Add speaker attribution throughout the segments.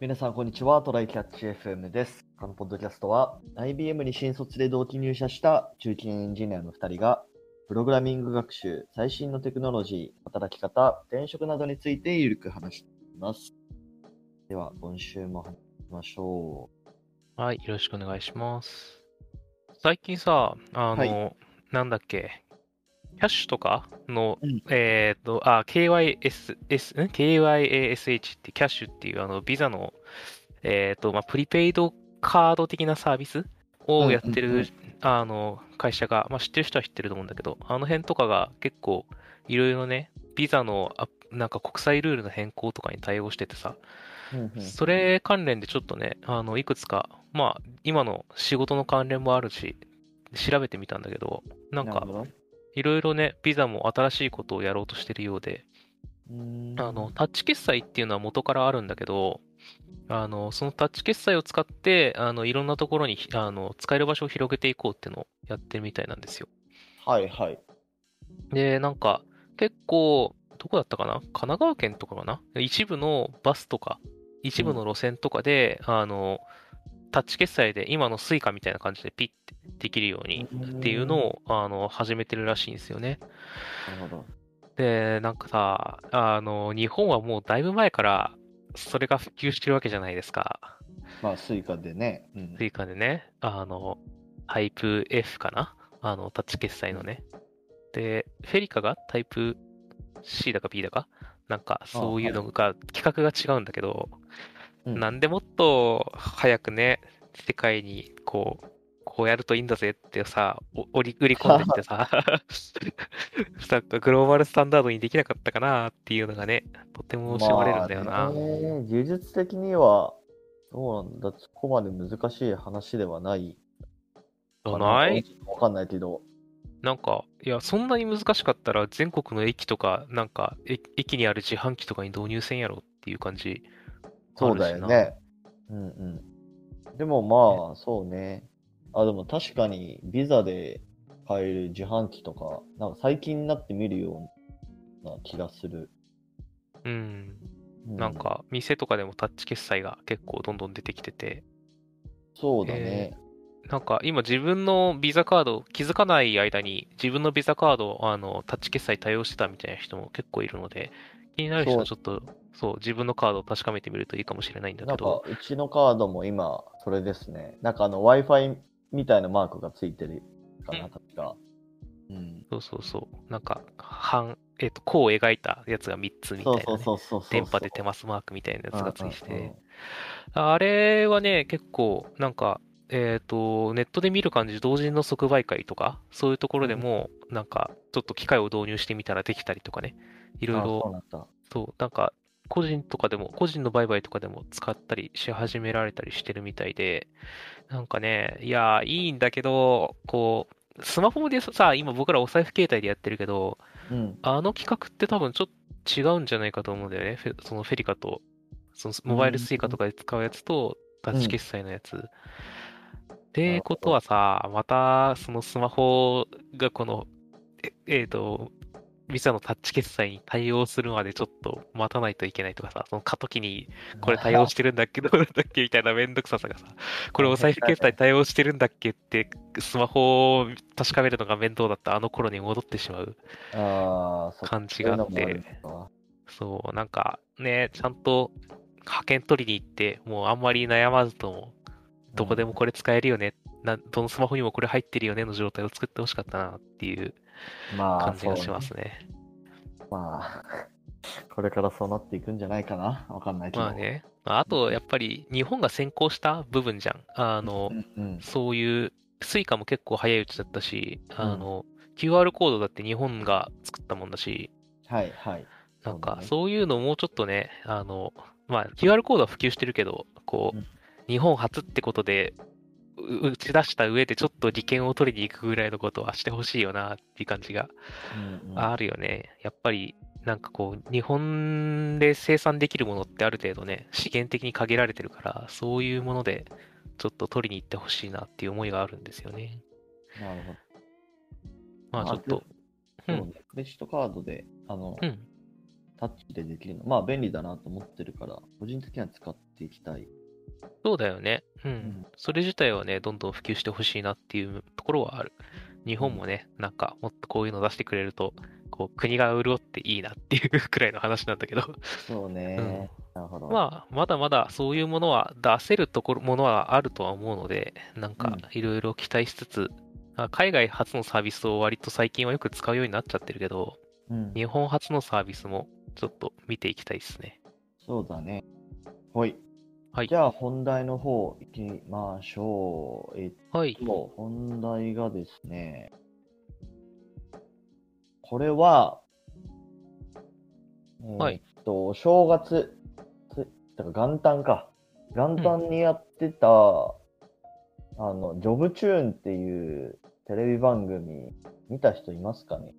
Speaker 1: 皆さん、こんにちは。トライキャッチ FM です。このポッドキャストは、IBM に新卒で同期入社した中堅エンジニアの2人が、プログラミング学習、最新のテクノロジー、働き方、転職などについてゆるく話していきます。では、今週も始めましょ
Speaker 2: はい、よろしくお願いします。最近さ、あの、
Speaker 1: はい
Speaker 2: なんだっけ、キャッシュとかの、
Speaker 1: うん。
Speaker 2: えっ、と、あ、KYS、S、ん？KYASH ってキャッシュっていうあの、ビザの、えっ、と、まあ、プリペイドカード的なサービスをやってる、
Speaker 1: うんうんうん。
Speaker 2: あの、会社が、まあ、知ってる人は知ってると思うんだけど、あの辺とかが結構、いろいろね、ビザの、あなんか国際ルールの変更とかに対応しててさ、
Speaker 1: う。うんうん。
Speaker 2: それ関連でちょっとね、あの、いくつか、まあ、今の仕事の関連もあるし、調べてみたんだけど、なんかいろいろね、ビザも新しいことをやろうとしてるようで、あの、タッチ決済っていうのは元からあるんだけど、あの、そのタッチ決済を使って、あの、いろんなところに、あの、使える場所を広げていこうっていうのをやってるみたいなんですよ。
Speaker 1: はいはい。
Speaker 2: で、なんか、結構、どこだったかな？神奈川県とかかな？一部のバスとか、一部の路線とかで、あの、タッチ決済で今のスイカみたいな感じでピッてできるようにっていうのを、あの、始めてるらしいんですよね。
Speaker 1: なるほど。
Speaker 2: で、なんかさ、あの、日本はもうだいぶ前から、それが普及してるわけじゃないですか。
Speaker 1: まあ、スイカでね。うん
Speaker 2: スイカでね、あの、タイプ F かな？あの、タッチ決済のね。で、フェリカが？タイプ C だか B だか？なんか、そういうのが、規格が違うんだけど、
Speaker 1: うん
Speaker 2: なんでもっと早くね、世界にこう、こうやるといいんだぜってさ、お売り売り込んできてさ、なんかグローバルスタンダードにできなかったかなっていうのがね、とても惜しまれるんだよな。
Speaker 1: まあね技術的には、どうなんだ、そこまで難しい話ではないか
Speaker 2: じゃない？
Speaker 1: わかんないけど。
Speaker 2: なんか、いや、そんなに難しかったら全国の駅とか、なんか、え駅にある自販機とかに導入せんやろっていう感じ。
Speaker 1: そうだよね。うんうん。でもまあ、そうね。あ、でも確かに、ビザで買える自販機とか、なんか最近になって見るような気がする。
Speaker 2: うん。
Speaker 1: う
Speaker 2: なん、か、店とかでもタッチ決済が結構どんどん出てきてて、
Speaker 1: そうだね。
Speaker 2: なんか今自分のビザカード、気づかない間に自分のビザカードをあのタッチ決済対応してたみたいな人も結構いるので、気になる人はちょっと、そう、自分のカードを確かめてみるといいかもしれないんだ
Speaker 1: なんか
Speaker 2: けど、、
Speaker 1: うちのカードも今、それですね。なんかあの、Wi-Fi みたいなマークがついてるかな、
Speaker 2: うん
Speaker 1: 確か。うん。
Speaker 2: そうそうそう、なんか、半、えっ、と、弧を描いたやつが3つみたいな、ね。
Speaker 1: そうそうそう。
Speaker 2: 電波でテマスマークみたいなやつがついてて、あれはね、結構、なんか、えっ、と、ネットで見る感じ、同人の即売会とか、そういうところでも、なんか、ちょっと機械を導入してみたらできたりとかね、いろいろ。そう、なんか、個人とかでも、個人の売買とかでも使ったりし始められたりしてるみたいで、なんかね、いや、いいんだけど、こう、スマホでさ、今僕らお財布携帯でやってるけど、
Speaker 1: うん。
Speaker 2: あの企画って多分ちょっと違うんじゃないかと思うんだよね。そのフェリカと、そのモバイルスイカとかで使うやつと、タッチ決済のやつ。ってことはさ、またそのスマホがこの、ええーと、ビザのタッチ決済に対応するまでちょっと待たないといけないとかさ、その過渡期にこれ対応してるんだっけどうだっけみたいなめんどくささがさ、これお財布決済対応してるんだっけって、スマホを確かめるのが面倒だったあの頃に戻ってしまう感じがあって、そう、なんかね、ちゃんと派遣取りに行って、もうあんまり悩まずとも、どこでもこれ使えるよね、などのスマホにもこれ入ってるよねの状態を作ってほしかったなっていう
Speaker 1: まあ、
Speaker 2: 感じがし
Speaker 1: そうね
Speaker 2: ますね。
Speaker 1: まあ、これからそうなっていくんじゃないかな。わかんないけど。
Speaker 2: まあね。あと、やっぱり日本が先行した部分じゃん。あの
Speaker 1: う、んうん。
Speaker 2: そういう、スイカも結構早いうちだったし、あの、QR コードだって日本が作ったもんだし、
Speaker 1: はいはい。
Speaker 2: なんか
Speaker 1: そう
Speaker 2: いうのをもうちょっとね、あの、まあ QR コードは普及してるけど、こう、
Speaker 1: うん
Speaker 2: 日本初ってことで、う打ち出した上でちょっと利権を取りに行くぐらいのことはしてほしいよなっていう感じがあるよね。やっぱり、なんかこう、日本で生産できるものってある程度ね、資源的に限られてるから、そういうもので、ちょっと取りに行ってほしいなっていう思いがあるんですよね。
Speaker 1: なるほど。
Speaker 2: まあちょっと、う
Speaker 1: そうんね、クレジットカードで、あの、
Speaker 2: うん。
Speaker 1: タッチでできるの。まあ便利だなと思ってるから、個人的には使っていきたい。
Speaker 2: そうだよね。うん。
Speaker 1: ん
Speaker 2: それ自体はね、どんどん普及してほしいなっていうところはある。日本もね、なんかもっとこういうの出してくれると、こう国が潤っていいなっていうくらいの話なんだけど、
Speaker 1: そうね。なるほど。
Speaker 2: まあ、まだまだそういうものは出せるところ、ものはあるとは思うので、なんかいろいろ期待しつつ、あ海外初のサービスを割と最近はよく使うようになっちゃってるけど、
Speaker 1: うん、
Speaker 2: 日本初のサービスもちょっと見ていきたいですね。
Speaker 1: そうだね。はい。
Speaker 2: はい
Speaker 1: じゃあ本題の方行きましょう。えっ
Speaker 2: はい。
Speaker 1: と、本題がですね、これは、
Speaker 2: はい
Speaker 1: えっと、お正月、つだから元旦か。元旦にやってた、あの、ジョブチューンっていうテレビ番組、見た人いますかね？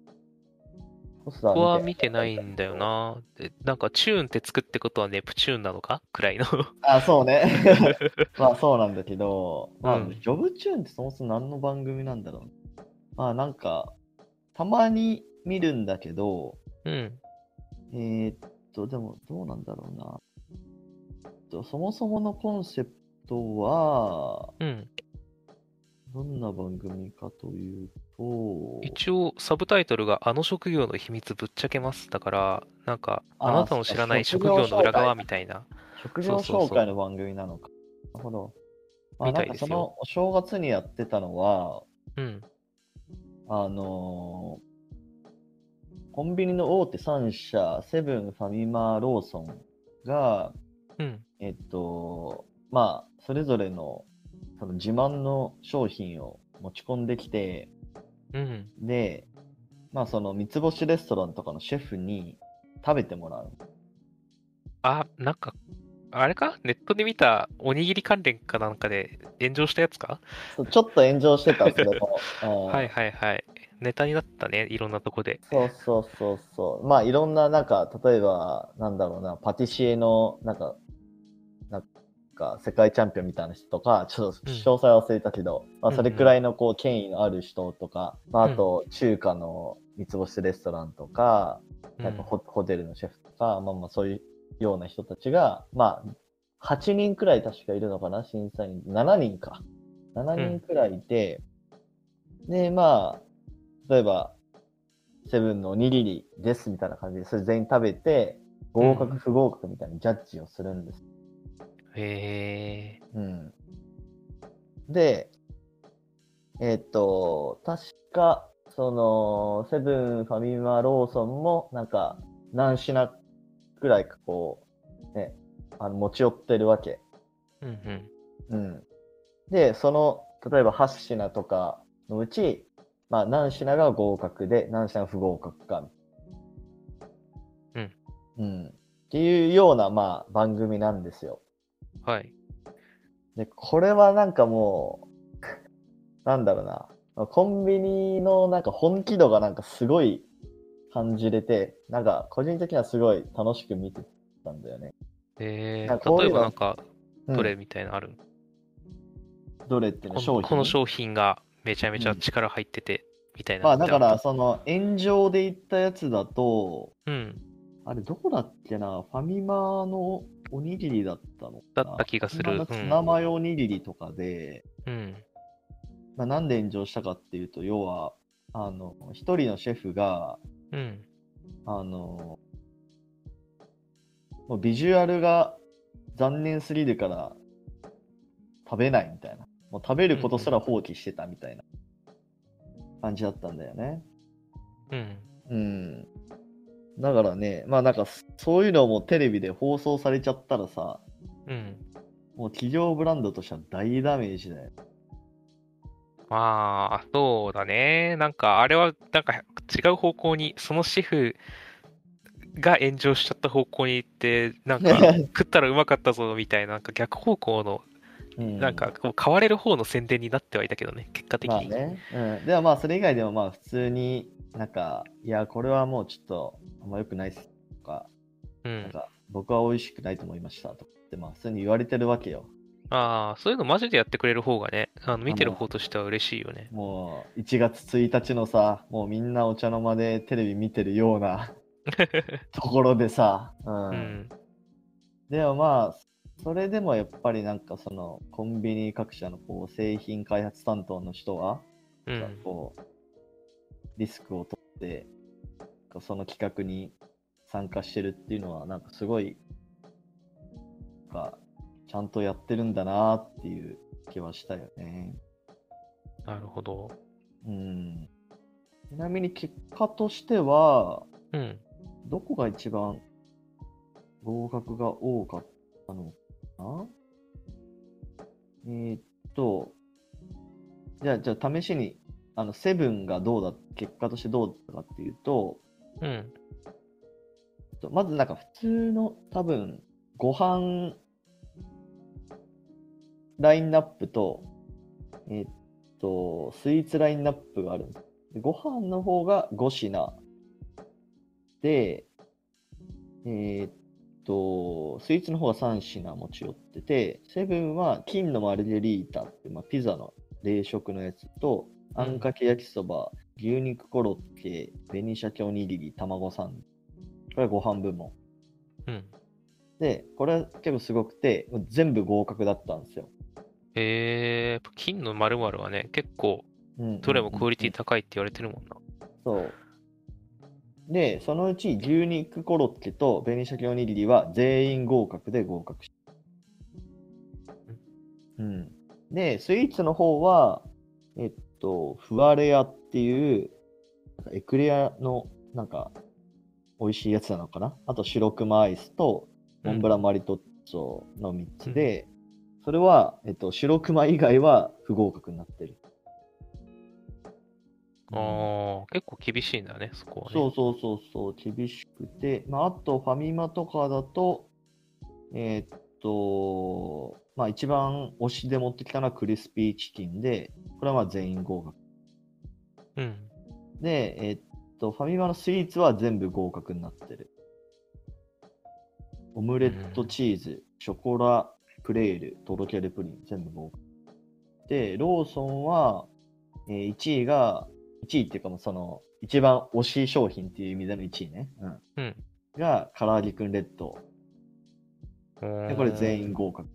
Speaker 1: ポスター
Speaker 2: 僕は見てないんだよ。な。でなんかチューンって作ってことはネプチューンなのか？くらいの。
Speaker 1: あ、そうね。まあそうなんだけど、まあ、
Speaker 2: うん
Speaker 1: ジョブチューンってそもそも何の番組なんだろう。まあなんか、たまに見るんだけど、
Speaker 2: うん。
Speaker 1: えーっと、でもどうなんだろうな。とそもそものコンセプトは、
Speaker 2: うん。
Speaker 1: どんな番組かというと、
Speaker 2: 一応、サブタイトルがあの職業の秘密ぶっちゃけます。だから、なんか、
Speaker 1: あ
Speaker 2: なたの知らない職業の裏側みたいな。
Speaker 1: 職業紹介の番組なのか。なるほど。まあ
Speaker 2: みたいですよ
Speaker 1: なんかそのお正月にやってたのは、
Speaker 2: うん。
Speaker 1: あのーコンビニの大手3社、セブン、ファミマ、ローソンが、
Speaker 2: うん。
Speaker 1: えっと、まあ、それぞれのその自慢の商品を持ち込んできて、
Speaker 2: うん。
Speaker 1: で、まあ、その三つ星レストランとかのシェフに食べてもらう。
Speaker 2: あ、なんか、あれか？ネットで見たおにぎり関連かなんかで炎上したやつか？
Speaker 1: ちょっと炎上してた、それも。うん
Speaker 2: はいはいはい。ネタになったね、いろんなとこで。
Speaker 1: そうそうそうそう。まあいろんな、なんか、例えば、なんだろうな、パティシエの、なんか、か、世界チャンピオンみたいな人とか、ちょっと
Speaker 2: うん
Speaker 1: 詳細忘れたけど、まあ
Speaker 2: うん
Speaker 1: それくらいの、こう、権威のある人とか、まああと、中華の三つ星レストランとか、
Speaker 2: うん
Speaker 1: なんかホホテルのシェフとか、まあまあそういうような人たちが、まあ、8人くらい確かいるのかな、審査員。7人か。7人くらいいて、で、まあ、例えば、セブンのおにぎりですみたいな感じで、それ全員食べて、合格不合格みたいにジャッジをするんです。
Speaker 2: へえ。
Speaker 1: うん。で、えっと、確か、その、セブン、ファミマ、ローソンも、なんか、何品くらいかこう、ね、あの持ち寄ってるわけ。
Speaker 2: うんうん。
Speaker 1: うん。で、その、例えば8品とかのうち、まあ何品が合格で、何品が不合格か。
Speaker 2: うん。
Speaker 1: うん。っていうような、まあ番組なんですよ。
Speaker 2: はい。
Speaker 1: で、これはなんかもう、なんだろうな。コンビニのなんか本気度がなんかすごい感じれて、なんか個人的にはすごい楽しく見てたんだよね。
Speaker 2: えー、例えばなんか、
Speaker 1: うん
Speaker 2: どれみたいなのある、
Speaker 1: どれっていうの
Speaker 2: こ
Speaker 1: 商品
Speaker 2: のこの商品がめちゃめちゃ力入ってて、みたいな
Speaker 1: まあだからその炎上で言ったやつだと、
Speaker 2: うん。
Speaker 1: あれどこだっけな？ファミマのおにぎりだったの
Speaker 2: だった気がする
Speaker 1: ツナマヨおにぎりとかで、
Speaker 2: うん。
Speaker 1: まあ、なんで炎上したかっていうと、要は、あの、一人のシェフが、
Speaker 2: うん。
Speaker 1: あの、もうビジュアルが残念すぎるから食べないみたいな。もう食べることすら放棄してたみたいな感じだったんだよね。
Speaker 2: うん。
Speaker 1: うん。だからね、まあなんかそういうのもテレビで放送されちゃったらさ、
Speaker 2: うん。
Speaker 1: もう企業ブランドとしては大ダメージだよ。
Speaker 2: まあ、そうだね。なんか、あれは、なんか違う方向に、そのシェフが炎上しちゃった方向に行って、なんか、食ったらうまかったぞ、みたいな、なんか逆方向の、
Speaker 1: うん、
Speaker 2: なんか、こう買われる方の宣伝になってはいたけどね、結果的に。
Speaker 1: まあね。うん。ではまあそれ以外でもまあ普通になんか、いや、これはもうちょっとあんま良くないっすとか、
Speaker 2: うん。
Speaker 1: なんか僕は美味しくないと思いましたとかってまあ普通に言われてるわけよ。
Speaker 2: ああ、そういうのマジでやってくれる方がね、あの見てる方としては嬉しいよね。
Speaker 1: もう1月1日のさ、もうみんなお茶の間でテレビ見てるような ところでさ、うん。
Speaker 2: うん。
Speaker 1: でもまあ、それでもやっぱりなんかそのコンビニ各社のこう製品開発担当の人は、
Speaker 2: うん。
Speaker 1: こうリスクを取ってその企画に参加してるっていうのはなんかすごいなんかちゃんとやってるんだなっていう気はしたよね。
Speaker 2: なるほど。
Speaker 1: うん、ちなみに結果としては
Speaker 2: うん。
Speaker 1: どこが一番合格が多かったのえーっと、じゃあ、じゃあ試しに、あの、セブンがどうだ、結果としてどうだったかっていうと、
Speaker 2: うん。
Speaker 1: えっとまずなんか普通の多分、ご飯ラインナップと、えっと、スイーツラインナップがあるんです。でご飯の方が5品で、えーっと、スイーツの方が3品持ち寄ってて、セブンは金のマルゲリータって、まあ、ピザの冷食のやつと、あんかけ焼きそば、牛肉コロッケ、紅鮭おにぎり、卵サンド。これはご飯部門。
Speaker 2: うん。
Speaker 1: で、これは結構すごくて、全部合格だったんですよ。
Speaker 2: えー、金の〇〇はね、結構、
Speaker 1: うん
Speaker 2: どれもクオリティ
Speaker 1: うん
Speaker 2: 高いって言われてるもんな。
Speaker 1: そう。で、そのうち牛肉コロッケと紅鮭おにぎりは全員合格で合格した。うん。で、スイーツの方は、えっと、フワレアっていう、エクレアの、なんか、美味しいやつなのかな？あと、白熊アイスと、モンブランマリトッツォの3つで、それは、えっと、白熊以外は不合格になってる。
Speaker 2: ああ、結構厳しいんだね、そこはね。
Speaker 1: そうそうそうそう、厳しくて、まあ、あとファミマとかだと、えーっと、まあ一番推しで持ってきたのはクリスピーチキンで、これはまあ全員合格。
Speaker 2: うん。
Speaker 1: で、えーっと、ファミマのスイーツは全部合格になってる。オムレットチーズ、ショコラクレール、とろけるプリン、全部合格。で、ローソンは、えー1位が、1位っていうかもうその、一番推し商品っていう意味での1位ね。うん。
Speaker 2: うん。
Speaker 1: が、唐揚げくんレッド。で、これ全員合格。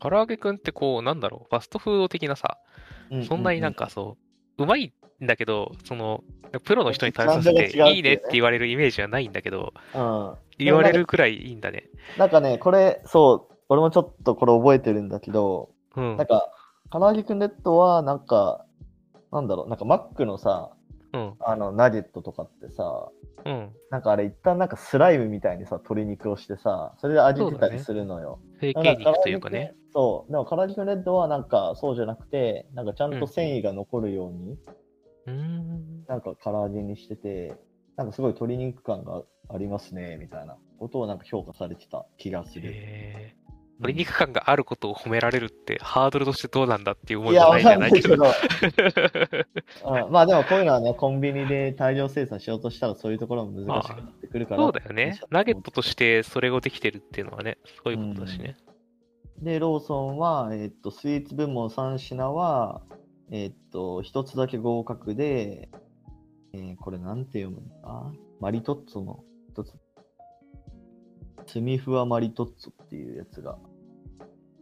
Speaker 2: 唐揚げくんってこう、なんだろう、ファストフード的なさ、
Speaker 1: う
Speaker 2: そんなになんかそう、うまいんだけど、その、プロの人に食べさせて
Speaker 1: ジャンルが違うっていうね
Speaker 2: いいねって言われるイメージはないんだけど、
Speaker 1: うん。うん。
Speaker 2: 言われるくらいいいんだね。
Speaker 1: なんかね、これ、そう、俺もちょっとこれ覚えてるんだけど、
Speaker 2: うん
Speaker 1: なん。か、唐揚げくんレッドは、なんか、なんだろう、なんかマックのさ、
Speaker 2: うん。
Speaker 1: あの、ナゲットとかってさ、
Speaker 2: うん。
Speaker 1: なんかあれ一旦なんかスライムみたいにさ、鶏肉をしてさ、それで揚げてたりするのよ。
Speaker 2: 成
Speaker 1: だから
Speaker 2: 形肉というかね。。
Speaker 1: そう。でも、唐揚げくんレッドはなんかそうじゃなくて、なんかちゃんと繊維が残るように、
Speaker 2: うーん。
Speaker 1: なんか唐揚げにしてて、なんかすごい鶏肉感がありますね、みたいなことをなんか評価されてた気がする。
Speaker 2: えー、鶏肉感があることを褒められるって、ハードルとしてどうなんだっていう思
Speaker 1: いや、
Speaker 2: いもな
Speaker 1: わ
Speaker 2: いじゃないけど。
Speaker 1: かんないけど、うん、まあでもこういうのはね、コンビニで大量生産しようとしたらそういうところも難しくなってくるから。
Speaker 2: そうだよね。ナゲットとしてそれをできてるっていうのはね、そういうことだしね。
Speaker 1: で、ローソンは、えっと、スイーツ部門3品は、えっと、一つだけ合格で、えーこれなんて読むんだマリトッツォの一つ。スミフワマリトッツォっていうやつが
Speaker 2: お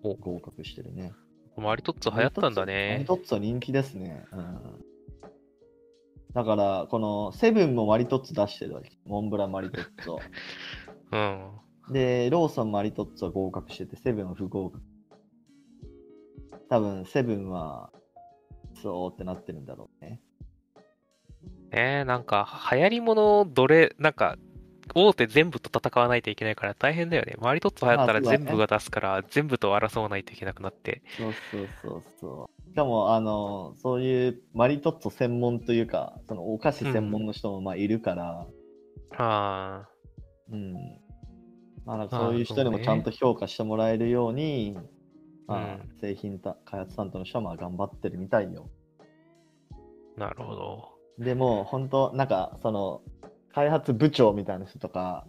Speaker 1: 合格してるね。
Speaker 2: マリトッツォ流行ったんだ
Speaker 1: マリ
Speaker 2: ね。
Speaker 1: トッツォ人気ですね。うん。だから、このセブンもマリトッツォ出してるわけ。モンブランマリトッツォ。
Speaker 2: うん。
Speaker 1: で、ローソンマリトッツォは合格してて、セブンは不合格。多分、セブンは、そうってなってるんだろうね。
Speaker 2: ねえ、なんか、流行り物どれ、なんか、大手全部と戦わないといけないから大変だよね。マリトッツォ流行ったら全部が出すから、全部と争わないといけなくなって。
Speaker 1: そうそうそうそう。しかも、あの、そういうマリトッツォ専門というか、そのお菓子専門の人もまあいるから、
Speaker 2: ああ、
Speaker 1: うん。まあ、なんかそういう人にもちゃんと評価してもらえるように、あ
Speaker 2: うん、
Speaker 1: 製品た開発担当の人はまあ頑張ってるみたいよ。
Speaker 2: なるほど。
Speaker 1: でも、本当なんか、その、開発部長みたいな人とか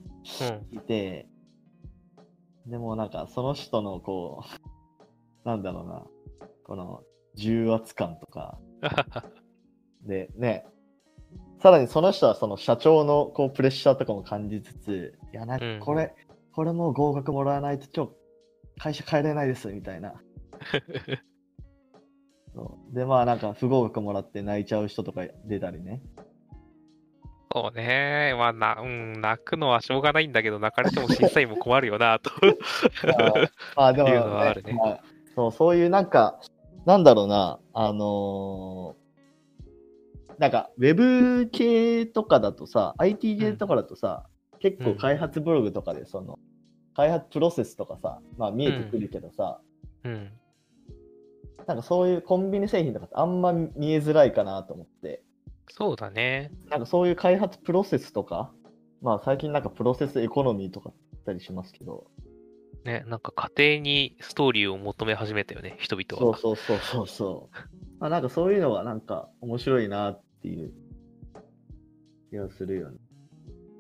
Speaker 2: うん。
Speaker 1: いて、でもなんか、その人のこう、なんだろうな、この、重圧感とか、で、ね、さらにその人はその社長のこうプレッシャーとかも感じつつ、いや、なんか
Speaker 2: うん
Speaker 1: これ、これもう合格もらわないと今日会社帰れないですみたいな。そうで、まあなんか不合格もらって泣いちゃう人とか出たりね。
Speaker 2: そうね。まあ、な、うん、泣くのはしょうがないんだけど、泣かれても審査員も困るよな、と。
Speaker 1: ま あでも、
Speaker 2: っていうのはあるね
Speaker 1: まあそう、そういうなんか、なんだろうな、あのーなんか、ウェブ系とかだとさ、IT 系とかだとさ、結構開発ブログとかで、その、開発プロセスとかさ、まあ見えてくるけどさ、
Speaker 2: うん。
Speaker 1: なんかそういうコンビニ製品とかってあんま見えづらいかなと思って、
Speaker 2: そうだね。
Speaker 1: なんかそういう開発プロセスとか、まあ最近なんかプロセスエコノミーとかあったりしますけど、
Speaker 2: ね、なんか家庭にストーリーを求め始めたよね、人々
Speaker 1: そう
Speaker 2: は。
Speaker 1: そうそうそうそう。まあなんかそういうのはなんか面白いなっていう気がするよね。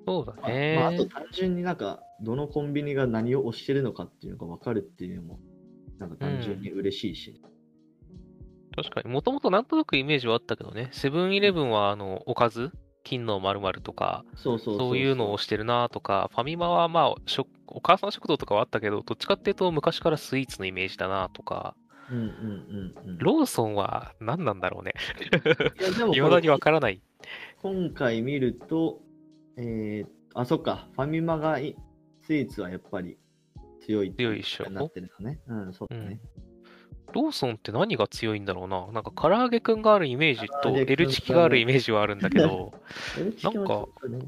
Speaker 2: そうだ
Speaker 1: まあまあ、あと
Speaker 2: ね。
Speaker 1: 単純になんかどのコンビニが何を推してるのかっていうのが分かるっていうのもなんか単純に嬉しいし。
Speaker 2: 確かに、もともとなんとなくイメージはあったけどね、セブンイレブンは、あの、おかず？金の〇〇とか、
Speaker 1: そうそうそう
Speaker 2: そう。いうのをしてるなとか、ファミマはまあ、食お母さん食堂とかはあったけど、どっちかっていうと昔からスイーツのイメージだなとか、
Speaker 1: うんうんうんうん。
Speaker 2: ローソンは何なんだろうね。
Speaker 1: いやでも
Speaker 2: いまだにわからない。
Speaker 1: 今回見ると、えー、あ、そっか、ファミマがいスイーツはやっぱり強いって
Speaker 2: 強いっしょ。
Speaker 1: なってるのね。うん、そうだね。
Speaker 2: ローソンって何が強いんだろうな。なんか唐揚げくんがあるイメージと、L チキがあるイメージはあるんだけど、
Speaker 1: エルチキもちょっとね、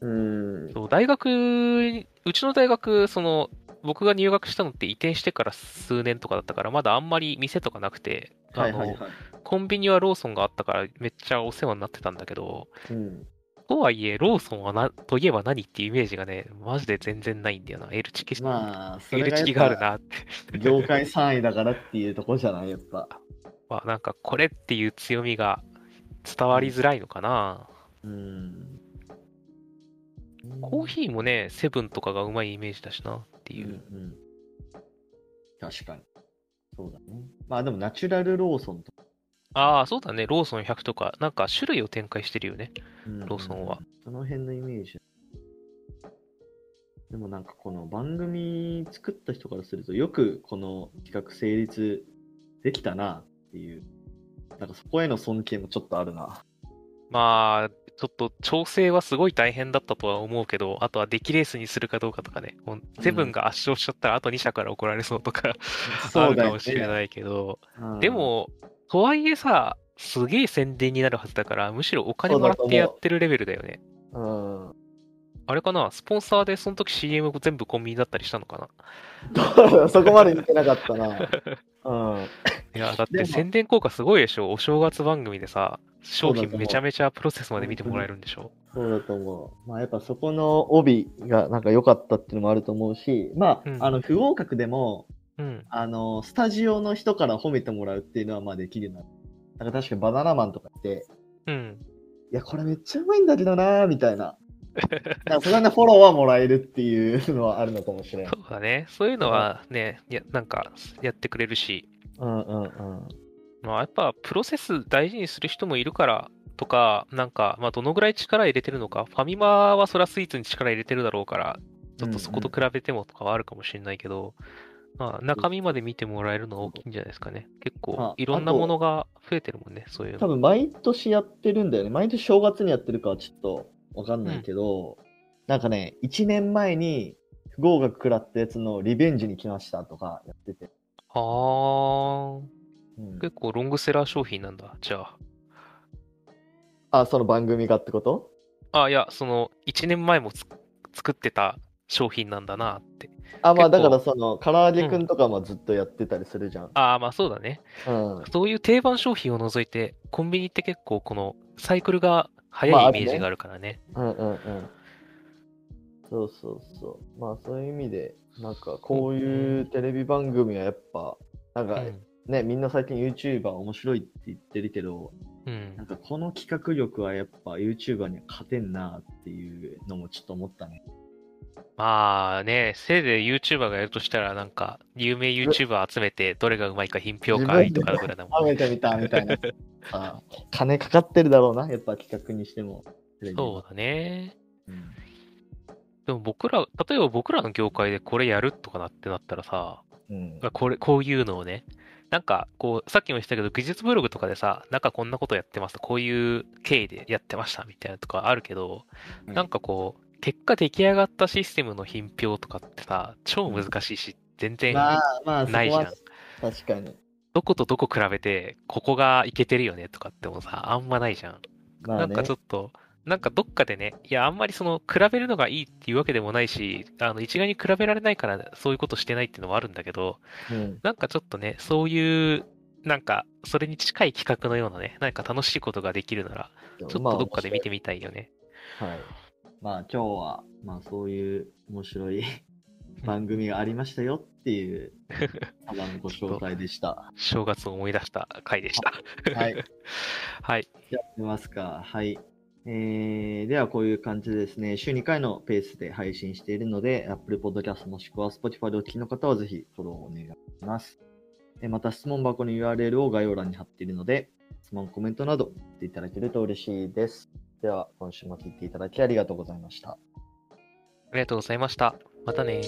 Speaker 1: うん。
Speaker 2: そう大学に、うちの大学、その、僕が入学したのって移転してから数年とかだったから、まだあんまり店とかなくて、あの
Speaker 1: はいはいはい。
Speaker 2: コンビニはローソンがあったからめっちゃお世話になってたんだけど、
Speaker 1: うん。
Speaker 2: とはいえ、ローソンはな、といえば何っていうイメージがね、マジで全然ないんだよな。L チキ、
Speaker 1: まあ、そ
Speaker 2: L チキがあるなって。
Speaker 1: ぱ業界3位だからっていうところじゃない、やっぱ。
Speaker 2: まあ、なんかこれっていう強みが伝わりづらいのかな。
Speaker 1: うん。
Speaker 2: コーヒーもね、セブンとかがうまいイメージだしなって
Speaker 1: ー
Speaker 2: いう。
Speaker 1: ん。確かに。そうだね。まあでも、ナチュラルローソンとか、
Speaker 2: ああ、そうだね。ローソン100とか、なんか種類を展開してるよね。
Speaker 1: うん
Speaker 2: ローソンは。
Speaker 1: その辺のイメージ。でもなんかこの番組作った人からすると、よくこの企画成立できたなっていう、なんかそこへの尊敬もちょっとあるな。
Speaker 2: まあ、ちょっと調整はすごい大変だったとは思うけど、あとは出来レースにするかどうかとかね。もうセブンが圧勝しちゃったら、あと2社から怒られそうとか、あるかもしれ
Speaker 1: い。
Speaker 2: ないけど、
Speaker 1: うん
Speaker 2: で、も、とはいえさ、すげえ宣伝になるはずだから、むしろお金もらってやってるレベルだよね。
Speaker 1: うん。
Speaker 2: あれかな？スポンサーでその時 CM 全部コンビニだったりしたのかな？
Speaker 1: そこまで見てなかったな。うん。
Speaker 2: いや、だって宣伝効果すごいでしょ？お正月番組でさ、商品めちゃめちゃプロセスまで見てもらえるんでしょ？
Speaker 1: そうだと思う。まあやっぱそこの帯がなんか良かったっていうのもあると思うし、まあ、
Speaker 2: うん
Speaker 1: あの不合格でも、
Speaker 2: うん。
Speaker 1: あの、スタジオの人から褒めてもらうっていうのはまあできるな。なんか確かにバナナマンとかって、
Speaker 2: うん。
Speaker 1: いや、これめっちゃうまいんだけどなーみたいな。なんかそれでフォローはもらえるっていうのはあるのかもしれない。
Speaker 2: そうだね。そういうのはね、いや、なんかやってくれるし、
Speaker 1: うんうんうん。
Speaker 2: まあやっぱプロセス大事にする人もいるからとか、なんか、まあどのぐらい力入れてるのか、ファミマはそりゃスイーツに力入れてるだろうから、ちょっとそこと比べてもとかはあるかもしれないけど、まあ中身まで見てもらえるのは大きいんじゃないですかね。結
Speaker 1: ま
Speaker 2: 構
Speaker 1: あ
Speaker 2: いろんなものが増えてるもんね、そういうの。
Speaker 1: 多分毎年やってるんだよね。毎年正月にやってるかはちょっとわかんないけど、なんかね、1年前に不合格食らったやつのリベンジに来ましたとかやってて。
Speaker 2: あー、
Speaker 1: うん
Speaker 2: 結構ロングセラー商品なんだ、じゃあ。
Speaker 1: あ、その番組がってこと？
Speaker 2: あ、いや、その、1年前もつ作ってた商品なんだなって。
Speaker 1: あ、まあだからその、唐揚げくんとかもずっとやってたりするじゃん。
Speaker 2: ああ、まあそうだね。
Speaker 1: うん。
Speaker 2: そういう定番商品を除いて、コンビニって結構このサイクルが早いイメージがあるからね。
Speaker 1: うんうんうん。そうそうそう。まあそういう意味で、なんかこういうテレビ番組はやっぱ、なんか
Speaker 2: うん。
Speaker 1: ね、みんな最近 YouTuber 面白いって言ってるけど、
Speaker 2: うん
Speaker 1: なんかこの企画力はやっぱ YouTuber には勝てんなっていうのもちょっと思ったね。
Speaker 2: まあね、せいぜい YouTuber がやるとしたら、なんか、有名 YouTuber 集めて、どれがうまいか品評会とかぐらいだもん。
Speaker 1: 食べてみたみたいな。あ金かかってるだろうな、やっぱ企画にしても。
Speaker 2: そうだね。
Speaker 1: うん。
Speaker 2: でも僕ら、例えば僕らの業界でこれやるとかなってなったらさ、
Speaker 1: うん。
Speaker 2: これ、こういうのをね、なんか、こう、さっきも言ったけど、技術ブログとかでさ、なんかこんなことやってますこういう経緯でやってましたみたいなとかあるけど、なんかこう、結果出来上がったシステムの品評とかってさ、超難しいし、全然ないじゃん
Speaker 1: は。確かに。
Speaker 2: どことどこ比べて、ここがいけてるよねとかってもさ、あんまないじゃん。
Speaker 1: まあね
Speaker 2: なんかちょっと、なんかどっかでね、いや、あんまりその、比べるのがいいっていうわけでもないし、あの、一概に比べられないから、そういうことしてないっていうのもあるんだけど、
Speaker 1: うん。
Speaker 2: なんかちょっとね、そういう、なんか、それに近い企画のようなね、何か楽しいことができるなら、ちょっとどっかで見てみたいよね。
Speaker 1: はい。まあ今日は、まあそういう面白い 番組がありましたよっていう、ただのご紹介でした。
Speaker 2: 正月を思い出した回でした。
Speaker 1: はい。
Speaker 2: はい。
Speaker 1: やってますか。はい。えー、ではこういう感じでですね、週2回のペースで配信しているので、Apple Podcast もしくは Spotify でお聞きの方はぜひフォローをお願いします。えーまた質問箱の URL を概要欄に貼っているので、質問、コメントなどしていただけると嬉しいです。では、今週も聞いていただきありがとうございました。
Speaker 2: ありがとうございました。またね